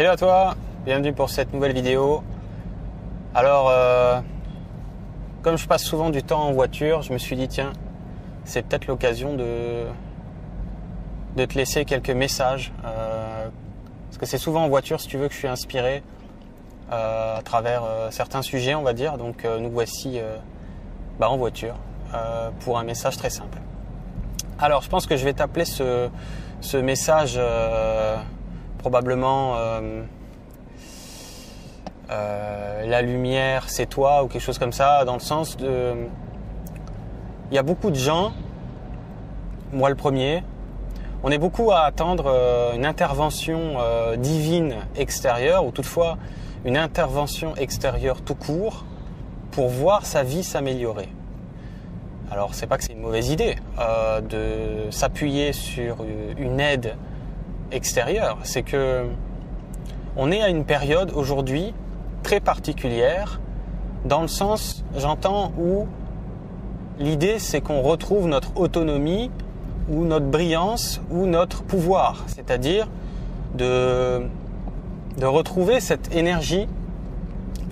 Hello à toi, bienvenue pour cette nouvelle vidéo. Alors, euh, comme je passe souvent du temps en voiture, je me suis dit tiens, c'est peut-être l'occasion de, de te laisser quelques messages. Euh, parce que c'est souvent en voiture, si tu veux, que je suis inspiré euh, à travers certains sujets, on va dire. Donc nous voici bah, en voiture pour un message très simple. Alors, je pense que je vais t'appeler ce, ce message probablement euh, euh, la lumière c'est toi ou quelque chose comme ça, dans le sens de... Il y a beaucoup de gens, moi le premier, on est beaucoup à attendre euh, une intervention divine extérieure ou toutefois une intervention extérieure tout court pour voir sa vie s'améliorer. Alors c'est pas que c'est une mauvaise idée de s'appuyer sur une aide extérieur. C'est que on est à une période aujourd'hui très particulière, dans le sens, j'entends, où l'idée c'est qu'on retrouve notre autonomie ou notre brillance ou notre pouvoir, c'est-à-dire de, retrouver cette énergie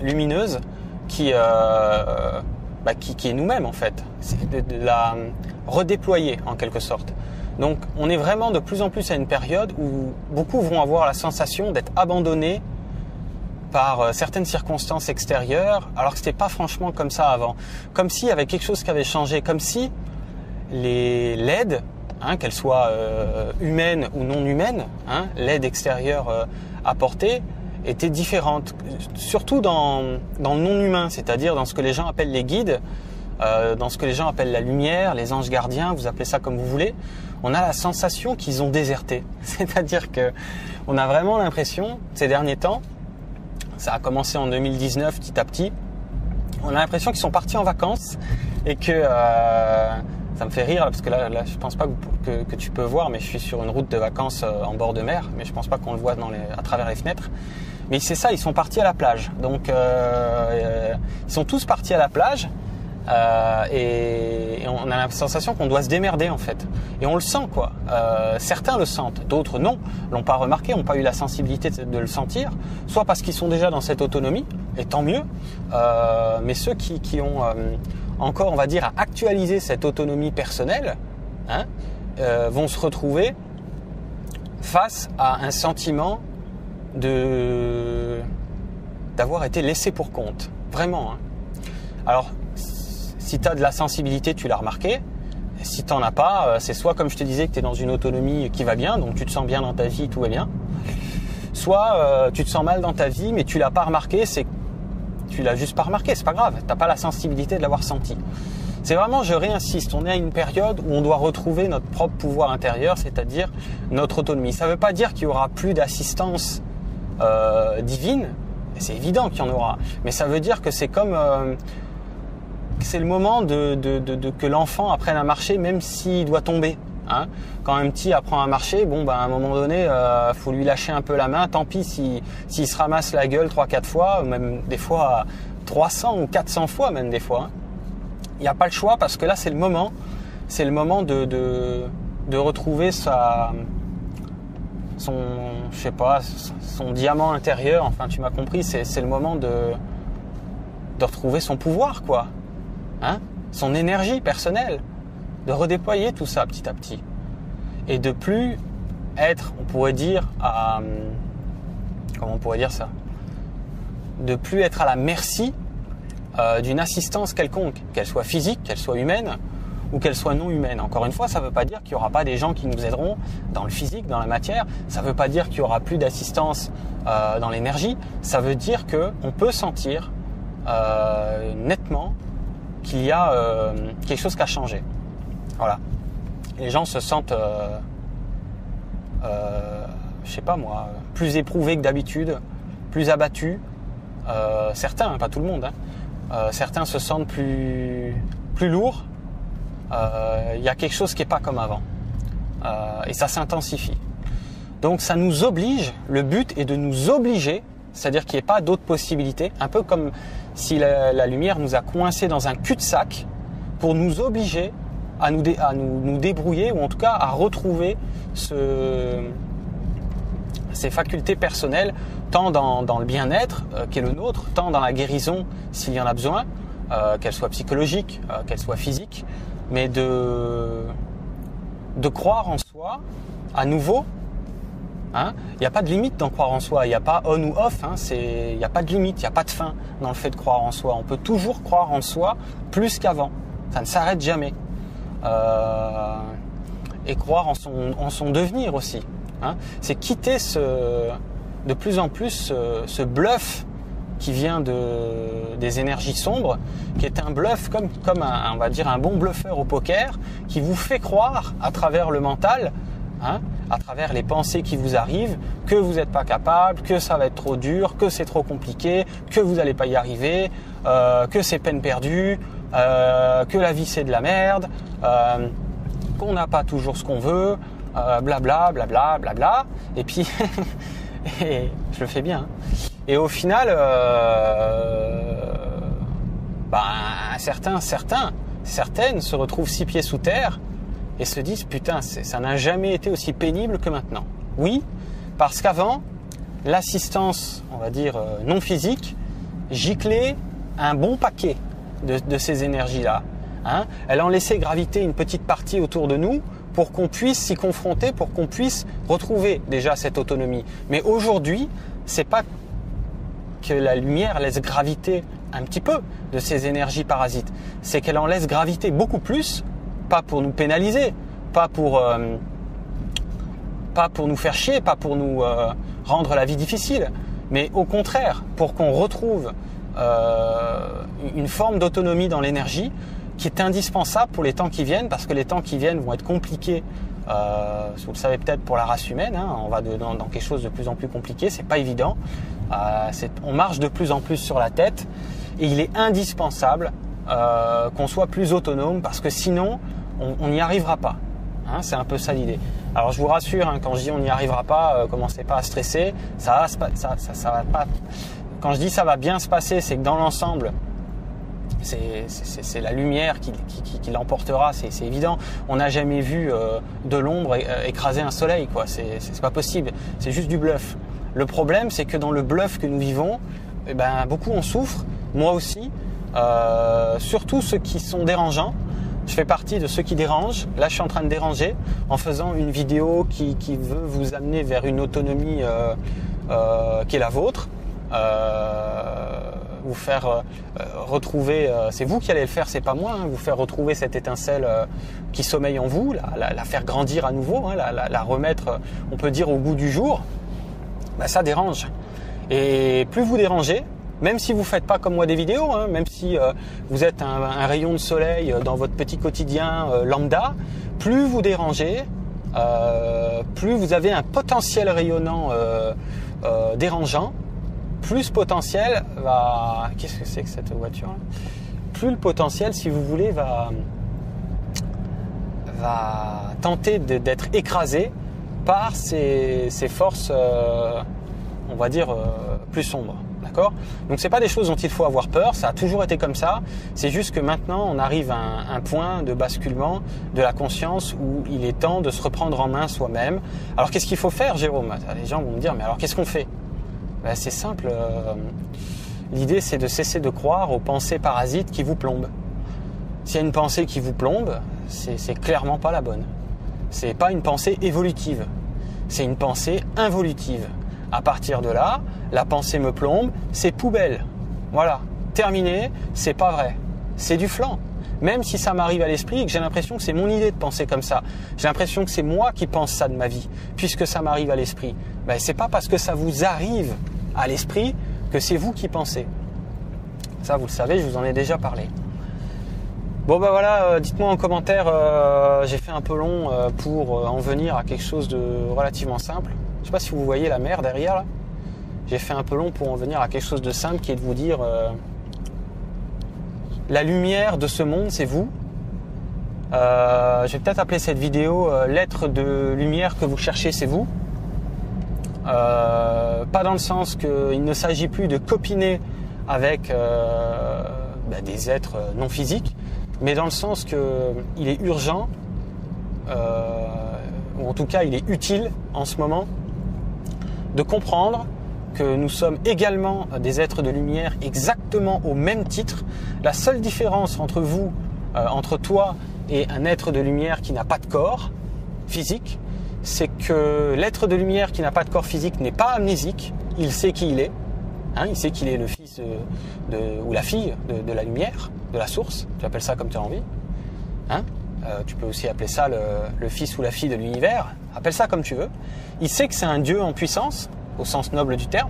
lumineuse qui, euh, bah, qui, est nous-mêmes en fait, de, de la redéployer en quelque sorte. Donc on est vraiment de plus en plus à une période où beaucoup vont avoir la sensation d'être abandonnés par euh, certaines circonstances extérieures, alors que c'était pas franchement comme ça avant. Comme s'il y avait quelque chose qui avait changé, comme si l'aide, hein, qu'elle soit euh, humaine ou non humaine, hein, l'aide extérieure euh, apportée, était différente, surtout dans, dans le non humain, c'est-à-dire dans ce que les gens appellent les guides, euh, dans ce que les gens appellent la lumière, les anges gardiens, vous appelez ça comme vous voulez, on a la sensation qu'ils ont déserté. C'est-à-dire que on a vraiment l'impression, ces derniers temps, ça a commencé en 2019 petit à petit, on a l'impression qu'ils sont partis en vacances et que euh, ça me fait rire parce que là, là je pense pas que, tu peux voir, mais je suis sur une route de vacances euh, en bord de mer, mais je pense pas qu'on le voit à travers les fenêtres. Mais c'est ça, ils sont partis à la plage. Donc ils sont tous partis à la plage euh, et, on a la sensation qu'on doit se démerder en fait. Et on le sent quoi. Euh, certains le sentent, d'autres non, l'ont pas remarqué, n'ont pas eu la sensibilité de, le sentir, soit parce qu'ils sont déjà dans cette autonomie, et tant mieux. Euh, mais ceux qui, qui ont encore, on va dire, à actualiser cette autonomie personnelle, hein, vont se retrouver face à un sentiment de d'avoir été laissé pour compte, vraiment. Hein. Alors si tu as de la sensibilité, tu l'as remarqué. Si tu n'en as pas, euh, c'est soit comme je te disais que tu es dans une autonomie qui va bien, donc tu te sens bien dans ta vie, tout va bien. Soit euh, tu te sens mal dans ta vie, mais tu l'as pas remarqué, c'est tu l'as juste pas remarqué, c'est pas grave, t'as pas la sensibilité de l'avoir senti. C'est vraiment, je réinsiste, on est à une période où on doit retrouver notre propre pouvoir intérieur, c'est-à-dire notre autonomie. Ça ne veut pas dire qu'il y aura plus d'assistance euh, divine, c'est évident qu'il y en aura, mais ça veut dire que c'est comme c'est le moment de, que l'enfant apprenne à marcher même s'il doit tomber. Hein. Quand un petit apprend à marcher, bon, ben, à un moment donné, euh, faut lui lâcher un peu la main. Tant pis s'il se ramasse la gueule trois, quatre fois, ou même des fois 300 ou 400 fois même des fois. Il n'y a pas le choix parce que là, c'est le moment. C'est le moment de, de, retrouver sa, son, je sais pas, son diamant intérieur. Enfin, tu m'as compris. C'est le moment de, de retrouver son pouvoir, quoi. Hein, son énergie personnelle, de redéployer tout ça petit à petit. Et de plus être, on pourrait dire, à, comment on pourrait dire ça? De plus être à la merci euh, d'une assistance quelconque, qu'elle soit physique, qu'elle soit humaine ou qu'elle soit non humaine. Encore une fois, ça ne veut pas dire qu'il n'y aura pas des gens qui nous aideront dans le physique, dans la matière. Ça ne veut pas dire qu'il n'y aura plus d'assistance euh, dans l'énergie. Ça veut dire qu'on peut sentir euh, nettement qu'il y a euh, quelque chose qui a changé. Voilà. Les gens se sentent, euh, euh, je sais pas moi, plus éprouvés que d'habitude, plus abattus. Euh, certains, pas tout le monde. Hein. certains se sentent plus, plus lourds. Il y a quelque chose qui n'est pas comme avant. et ça s'intensifie. Donc ça nous oblige, le but est de nous obliger c'est-à-dire qu'il n'y ait pas d'autres possibilités, un peu comme si la, lumière nous a coincés dans un cul-de-sac pour nous obliger à, nous, débrouiller ou en tout cas à retrouver ce, ses facultés personnelles, tant dans, le bien-être euh, qui est le nôtre, tant dans la guérison s'il y en a besoin, euh, qu'elle soit psychologique, euh, qu'elle soit physique, mais de croire en soi à nouveau. Hein? Il n'y a pas de limite dans croire en soi, il n'y a pas on ou off, hein. il n'y a pas de limite, il n'y a pas de fin dans le fait de croire en soi. On peut toujours croire en soi plus qu'avant, ça ne s'arrête jamais. et croire en son, en son devenir aussi. Hein, c'est quitter ce, de plus en plus ce, bluff qui vient de, des énergies sombres, qui est un bluff comme, un, va dire un bon bluffeur au poker, qui vous fait croire à travers le mental, hein, à travers les pensées qui vous arrivent, que vous n'êtes pas capable, que ça va être trop dur, que c'est trop compliqué, que vous n'allez pas y arriver, euh, que c'est peine perdue, euh, que la vie c'est de la merde, euh, qu'on n'a pas toujours ce qu'on veut, blabla, blabla, blabla. Et puis, je le fais bien. Et au final, bah, certains, certains, certaines se retrouvent six pieds sous terre et se disent putain, ça n'a jamais été aussi pénible que maintenant. Oui, parce qu'avant, l'assistance, on va dire euh, non physique, giclait un bon paquet de, ces énergies-là. Hein. Elle en laissait graviter une petite partie autour de nous pour qu'on puisse s'y confronter, pour qu'on puisse retrouver déjà cette autonomie. Mais aujourd'hui, c'est pas que la lumière laisse graviter un petit peu de ces énergies parasites, c'est qu'elle en laisse graviter beaucoup plus, pas pour nous pénaliser, pas pour euh, pas pour nous faire chier, pas pour nous euh, rendre la vie difficile, mais au contraire pour qu'on retrouve euh, une forme d'autonomie dans l'énergie, qui est indispensable pour les temps qui viennent, parce que les temps qui viennent vont être compliqués. Vous le savez peut-être pour la race humaine, hein, on va dans, quelque chose de plus en plus compliqué, c'est pas évident. On marche de plus en plus sur la tête, et il est indispensable qu'on soit plus autonome, parce que sinon, on n'y arrivera pas. Hein, c'est un peu ça l'idée. Alors je vous rassure, hein, quand je dis on n'y arrivera pas, euh, commencez pas à stresser. Ça, ça, ça, ça va pas. Quand je dis ça va bien se passer, c'est que dans l'ensemble, c'est la lumière qui, l'emportera, c'est évident. On n'a jamais vu euh, de l'ombre écraser un soleil, quoi. C'est pas possible. C'est juste du bluff. Le problème, c'est que dans le bluff que nous vivons, eh ben, beaucoup en souffrent, moi aussi, euh, surtout ceux qui sont dérangeants. Je fais partie de ceux qui dérangent. Là, je suis en train de déranger en faisant une vidéo qui, veut vous amener vers une autonomie qui est la vôtre vous faire euh, euh, retrouver, euh, c'est vous qui allez le faire, c'est pas moi, hein, vous faire retrouver cette étincelle qui sommeille en vous, la, faire grandir à nouveau, hein, la, remettre, on peut dire, au goût du jour, bah, ça dérange. Et plus vous dérangez, même si vous faites pas comme moi des vidéos, hein, même si vous êtes un, rayon de soleil dans votre petit quotidien lambda, plus vous dérangez, plus vous avez un potentiel rayonnant dérangeant, plus potentiel va. Qu'est-ce que c'est que cette voiture Plus le potentiel, si vous voulez, va tenter d'être écrasé par ces, forces, euh, on va dire, euh, plus sombres. D'accord? Donc c'est pas des choses dont il faut avoir peur, ça a toujours été comme ça. C'est juste que maintenant on arrive à un, point de basculement de la conscience où il est temps de se reprendre en main soi-même. Alors qu'est-ce qu'il faut faire, Jérôme? Les gens vont me dire, mais alors qu'est-ce qu'on fait? Ben, c'est simple. Euh, l'idée, c'est de cesser de croire aux pensées parasites qui vous plombent. S'il y a une pensée qui vous plombe, c'est clairement pas la bonne. C'est pas une pensée évolutive. C'est une pensée involutive. À partir de là, la pensée me plombe, c'est poubelle. Voilà. Terminé, c'est pas vrai. C'est du flanc. Même si ça m'arrive à l'esprit que j'ai l'impression que c'est mon idée de penser comme ça, j'ai l'impression que c'est moi qui pense ça de ma vie, puisque ça m'arrive à l'esprit. Ben, c'est pas parce que ça vous arrive à l'esprit que c'est vous qui pensez. Ça, vous le savez, je vous en ai déjà parlé. Bon ben voilà, euh, dites-moi en commentaire, euh, j'ai fait un peu long euh, pour en venir à quelque chose de relativement simple. Je sais pas si vous voyez la mer derrière là. J'ai fait un peu long pour en venir à quelque chose de simple qui est de vous dire la lumière de ce monde, c'est vous. Euh, je vais peut-être appeler cette vidéo euh, Lettre de lumière que vous cherchez, c'est vous. Euh, pas dans le sens qu'il ne s'agit plus de copiner avec bah, des êtres non physiques, mais dans le sens qu'il est urgent, ou en tout cas il est utile en ce moment, de comprendre que nous sommes également des êtres de lumière exactement au même titre. La seule différence entre vous, euh, entre toi et un être de lumière qui n'a pas de corps physique, c'est que l'être de lumière qui n'a pas de corps physique n'est pas amnésique, il sait qui il est, hein, il sait qu'il est le fils de, ou la fille de, la lumière, de la source, tu appelles ça comme tu as envie. Hein euh, tu peux aussi appeler ça le, fils ou la fille de l'univers, appelle ça comme tu veux. Il sait que c'est un Dieu en puissance, au sens noble du terme.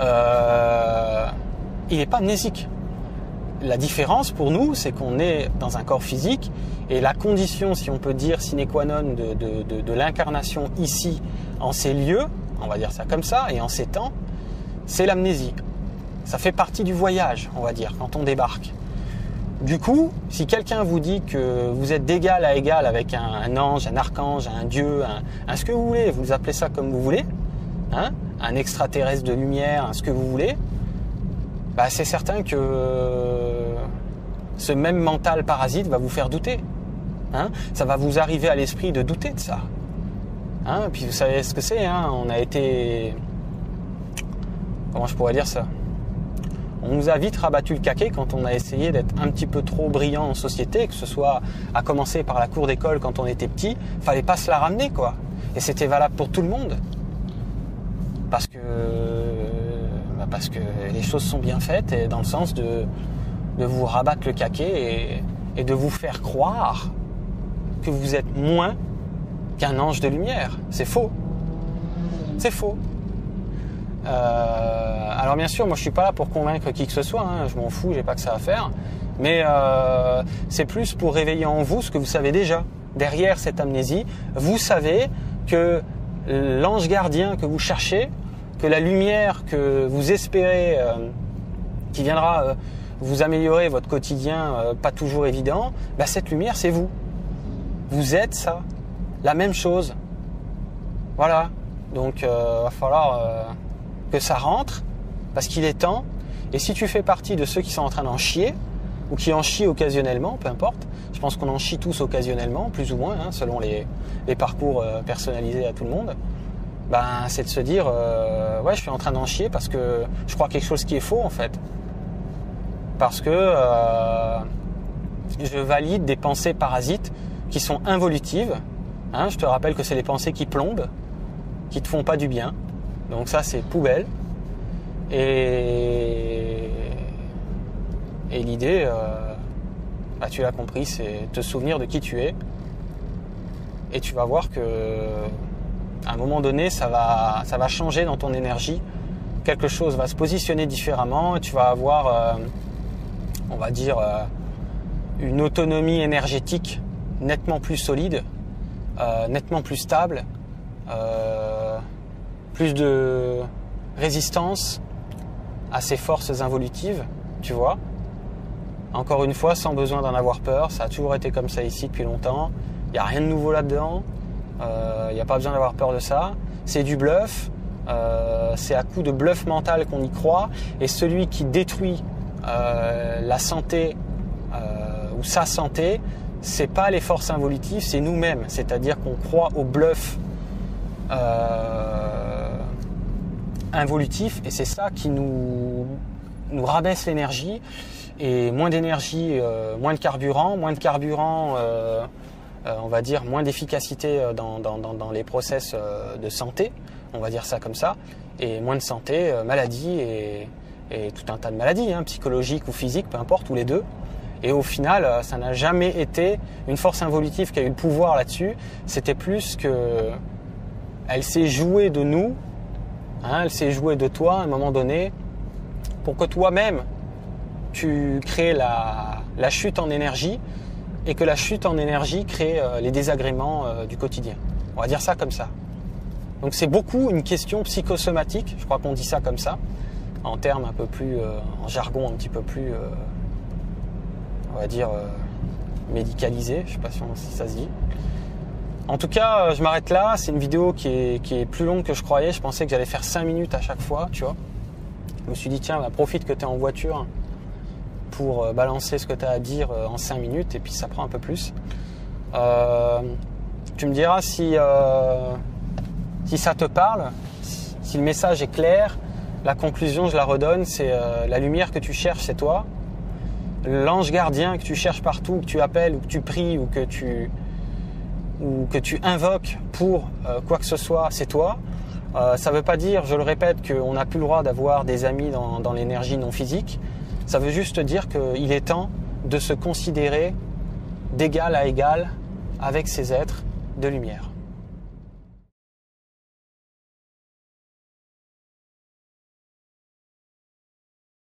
Euh, il n'est pas amnésique. La différence pour nous, c'est qu'on est dans un corps physique et la condition, si on peut dire, sine qua non de, l'incarnation ici, en ces lieux, on va dire ça comme ça, et en ces temps, c'est l'amnésie. Ça fait partie du voyage, on va dire, quand on débarque. Du coup, si quelqu'un vous dit que vous êtes d'égal à égal avec un, ange, un archange, un dieu, un, ce que vous voulez, vous appelez ça comme vous voulez, hein, un extraterrestre de lumière, ce que vous voulez, bah c'est certain que ce même mental parasite va vous faire douter. Hein. ça va vous arriver à l'esprit de douter de ça. Hein, puis vous savez ce que c'est, hein, on a été... Comment je pourrais dire ça? On nous a vite rabattu le caquet quand on a essayé d'être un petit peu trop brillant en société, que ce soit à commencer par la cour d'école quand on était petit, fallait pas se la ramener quoi. Et c'était valable pour tout le monde parce que, bah, parce que les choses sont bien faites dans le sens de, de vous rabattre le caquet et, de vous faire croire que vous êtes moins qu'un ange de lumière. C'est faux. C'est faux. Euh, alors bien sûr, moi je suis pas là pour convaincre qui que ce soit, hein. je m'en fous, j'ai pas que ça à faire. Mais euh, c'est plus pour réveiller en vous ce que vous savez déjà. Derrière cette amnésie, vous savez que l'ange gardien que vous cherchez, que la lumière que vous espérez, euh, qui viendra vous améliorer votre quotidien pas toujours évident, bah cette lumière c'est vous. Vous êtes ça, la même chose. Voilà. Donc il va falloir que ça rentre parce qu'il est temps. Et si tu fais partie de ceux qui sont en train d'en chier ou qui en chient occasionnellement, peu importe, je pense qu'on en chie tous occasionnellement, plus ou moins, hein, selon les, parcours personnalisés à tout le monde ben, c'est de se dire euh, ouais je suis en train d'en chier parce que je crois quelque chose qui est faux en fait. Parce que euh, je valide des pensées parasites qui sont involutives. Hein, je te rappelle que c'est les pensées qui plombent qui te font pas du bien donc ça c'est poubelle et l'idée euh, bah, tu l'as compris c'est te souvenir de qui tu es et tu vas voir que à un moment donné, ça va, ça va changer dans ton énergie. Quelque chose va se positionner différemment et tu vas avoir, euh, on va dire, euh, une autonomie énergétique nettement plus solide, nettement plus stable, plus de résistance à ces forces involutives, tu vois. Encore une fois, sans besoin d'en avoir peur, ça a toujours été comme ça ici depuis longtemps. Il n'y a rien de nouveau là-dedans. Il euh, n'y a pas besoin d'avoir peur de ça. C'est du bluff. Euh, c'est à coup de bluff mental qu'on y croit. Et celui qui détruit euh, la santé ou sa santé, c'est pas les forces involutives, c'est nous-mêmes. C'est-à-dire qu'on croit au bluff involutif et c'est ça qui nous, rabaisse l'énergie et moins d'énergie, moins de carburant, moins de carburant, euh, on va dire, moins d'efficacité euh, dans, les process euh, de santé, on va dire ça comme ça, et moins de santé, maladie et, tout un tas de maladies, hein, psychologiques ou physiques, peu importe, ou les deux. Et au final, ça n'a jamais été une force involutive qui a eu le pouvoir là-dessus. C'était plus que elle s'est jouée de nous, hein, elle s'est jouée de toi à un moment donné, pour que toi-même tu crées la, la chute en énergie et que la chute en énergie crée euh, les désagréments euh, du quotidien. On va dire ça comme ça. Donc c'est beaucoup une question psychosomatique, je crois qu'on dit ça comme ça, en termes un peu plus, euh, en jargon un petit peu plus, on va dire, médicalisé, je sais pas si ça se dit. En tout cas, je m'arrête là, c'est une vidéo qui est, plus longue que je croyais, je pensais que j'allais faire 5 minutes à chaque fois, tu vois. Je me suis dit, tiens, bah, profite que tu es en voiture, pour euh, balancer ce que tu as à dire euh, en 5 minutes et puis ça prend un peu plus. Euh, tu me diras si, Si ça te parle, si le message est clair, la conclusion, je la redonne, c'est euh, la lumière que tu cherches, c'est toi. L'ange gardien que tu cherches partout, que tu appelles ou que tu pries ou que tu, ou que tu invoques pour euh, quoi que ce soit, c'est toi. Euh, ça ne veut pas dire, je le répète, qu'on n'a plus le droit d'avoir des amis dans, dans l'énergie non physique. Ça veut juste dire qu'il est temps de se considérer d'égal à égal avec ces êtres de lumière.